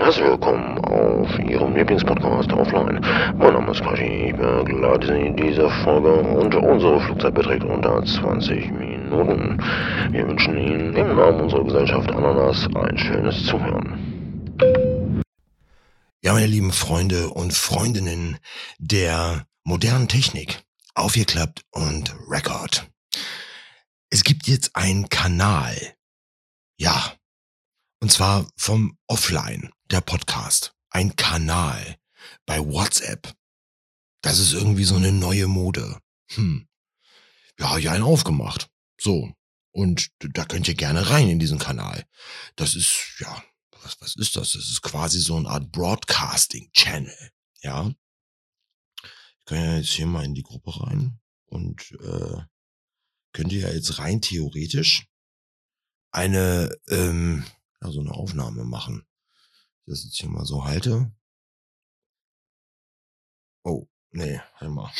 Herzlich willkommen auf Ihrem Lieblingspodcast Offline. Mein Name ist Quashi, ich begleite Sie in dieser Folge und unsere Flugzeit beträgt unter 20 Minuten. Wir wünschen Ihnen im Namen unserer Gesellschaft Ananas ein schönes Zuhören. Ja, meine lieben Freunde und Freundinnen der modernen Technik, aufgeklappt und Record. Es gibt jetzt einen Kanal. Ja, und zwar vom Offline, der Podcast. Ein Kanal bei WhatsApp. Das ist irgendwie so eine neue Mode. Hm. Ja, ja, einen aufgemacht. So. Und da könnt ihr gerne rein in diesen Kanal. Das ist, ja, was, was ist das? Das ist quasi so eine Art Broadcasting-Channel. Ja. Ich kann ja jetzt hier mal in die Gruppe rein und äh, könnt ihr ja jetzt rein theoretisch eine ähm, ja, so eine Aufnahme machen. Ich das jetzt hier mal so halte. Oh, nee, halt mal.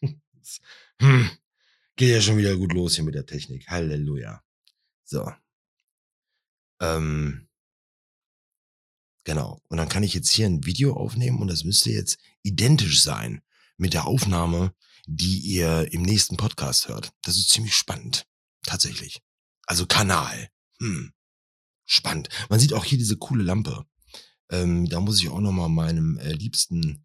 hm, geht ja schon wieder gut los hier mit der Technik. Halleluja. So. Ähm, genau. Und dann kann ich jetzt hier ein Video aufnehmen und das müsste jetzt identisch sein mit der Aufnahme, die ihr im nächsten Podcast hört. Das ist ziemlich spannend. Tatsächlich. Also Kanal. Hm spannend. Man sieht auch hier diese coole Lampe. Ähm, da muss ich auch nochmal meinem äh, liebsten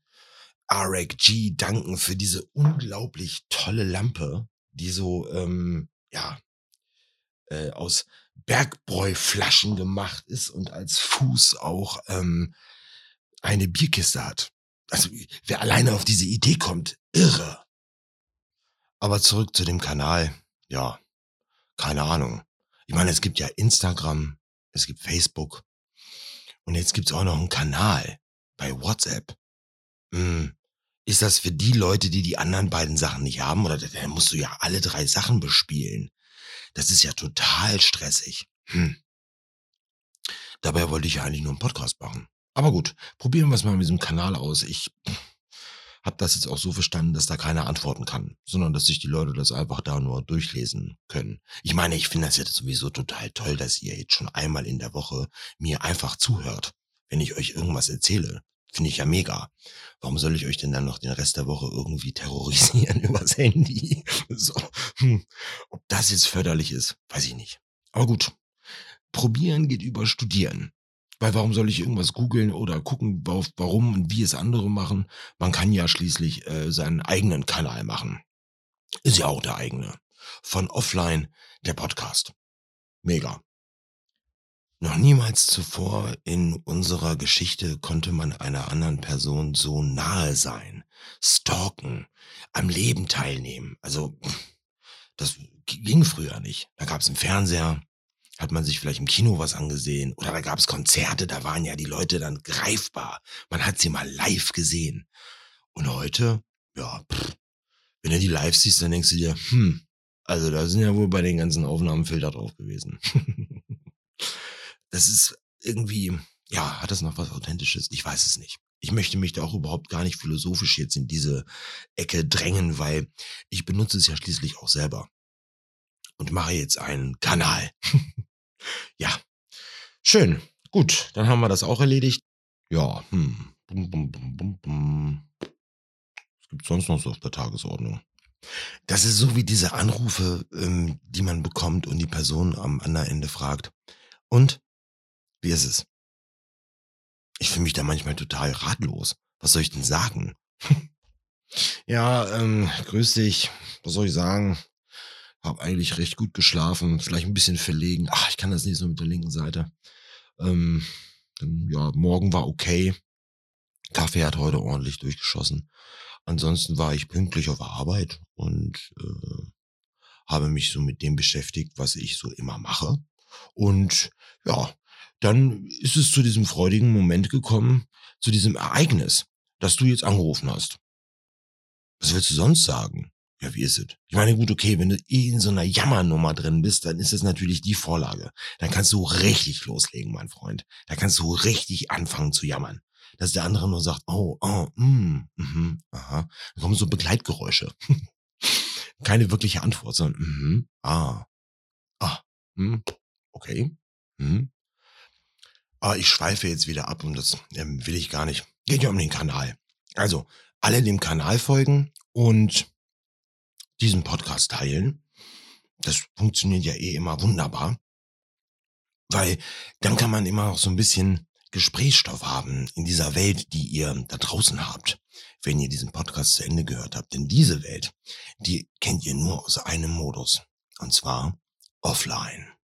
RXG danken für diese unglaublich tolle Lampe, die so, ähm, ja, äh, aus Bergbräuflaschen gemacht ist und als Fuß auch ähm, eine Bierkiste hat. Also wer alleine auf diese Idee kommt, irre. Aber zurück zu dem Kanal. Ja, keine Ahnung. Ich meine, es gibt ja Instagram, es gibt Facebook und jetzt gibt's auch noch einen Kanal bei WhatsApp. Hm. Ist das für die Leute, die die anderen beiden Sachen nicht haben? Oder dann musst du ja alle drei Sachen bespielen. Das ist ja total stressig. Hm. Dabei wollte ich ja eigentlich nur einen Podcast machen. Aber gut, probieren wir es mal mit diesem Kanal aus. Ich habe das jetzt auch so verstanden, dass da keiner antworten kann, sondern dass sich die Leute das einfach da nur durchlesen können. Ich meine, ich finde das jetzt sowieso total toll, dass ihr jetzt schon einmal in der Woche mir einfach zuhört, wenn ich euch irgendwas erzähle. Finde ich ja mega. Warum soll ich euch denn dann noch den Rest der Woche irgendwie terrorisieren übers Handy? So. Hm. Ob das jetzt förderlich ist, weiß ich nicht. Aber gut. Probieren geht über Studieren. Weil warum soll ich irgendwas googeln oder gucken, warum und wie es andere machen? Man kann ja schließlich äh, seinen eigenen Kanal machen. Ist ja auch der eigene. Von offline der Podcast. Mega. Noch niemals zuvor in unserer Geschichte konnte man einer anderen Person so nahe sein, stalken, am Leben teilnehmen. Also, das ging früher nicht. Da gab es einen Fernseher, hat man sich vielleicht im Kino was angesehen oder da gab es Konzerte, da waren ja die Leute dann greifbar. Man hat sie mal live gesehen. Und heute, ja, pff, wenn du die live siehst, dann denkst du dir, hm, also da sind ja wohl bei den ganzen Aufnahmen Filter drauf gewesen. das ist irgendwie, ja, hat das noch was Authentisches? Ich weiß es nicht. Ich möchte mich da auch überhaupt gar nicht philosophisch jetzt in diese Ecke drängen, weil ich benutze es ja schließlich auch selber und mache jetzt einen Kanal. ja, schön. Gut, dann haben wir das auch erledigt. Ja, hm. Bum, bum, bum, bum, bum. Was gibt's sonst noch so auf der Tagesordnung? Das ist so wie diese Anrufe, ähm, die man bekommt und die Person am anderen Ende fragt. Und? Wie ist es? Ich fühle mich da manchmal total ratlos. Was soll ich denn sagen? ja, ähm, grüß dich. Was soll ich sagen? Hab eigentlich recht gut geschlafen, vielleicht ein bisschen verlegen. Ach, ich kann das nicht so mit der linken Seite. Ähm, ja, morgen war okay. Kaffee hat heute ordentlich durchgeschossen. Ansonsten war ich pünktlich auf Arbeit und äh, habe mich so mit dem beschäftigt, was ich so immer mache. Und ja, dann ist es zu diesem freudigen Moment gekommen, zu diesem Ereignis, dass du jetzt angerufen hast. Was willst du sonst sagen? Ja, wie ist es? Ich meine, gut, okay, wenn du eh in so einer Jammernummer drin bist, dann ist es natürlich die Vorlage. Dann kannst du richtig loslegen, mein Freund. Da kannst du richtig anfangen zu jammern. Dass der andere nur sagt, oh, oh, mm, mhm, aha. Dann kommen so Begleitgeräusche. Keine wirkliche Antwort, sondern, mhm, ah, ah, hm, okay, hm. Aber ich schweife jetzt wieder ab und das ähm, will ich gar nicht. Geht ja um den Kanal. Also, alle dem Kanal folgen und diesen Podcast teilen. Das funktioniert ja eh immer wunderbar. Weil dann kann man immer noch so ein bisschen Gesprächsstoff haben in dieser Welt, die ihr da draußen habt, wenn ihr diesen Podcast zu Ende gehört habt. Denn diese Welt, die kennt ihr nur aus einem Modus. Und zwar offline.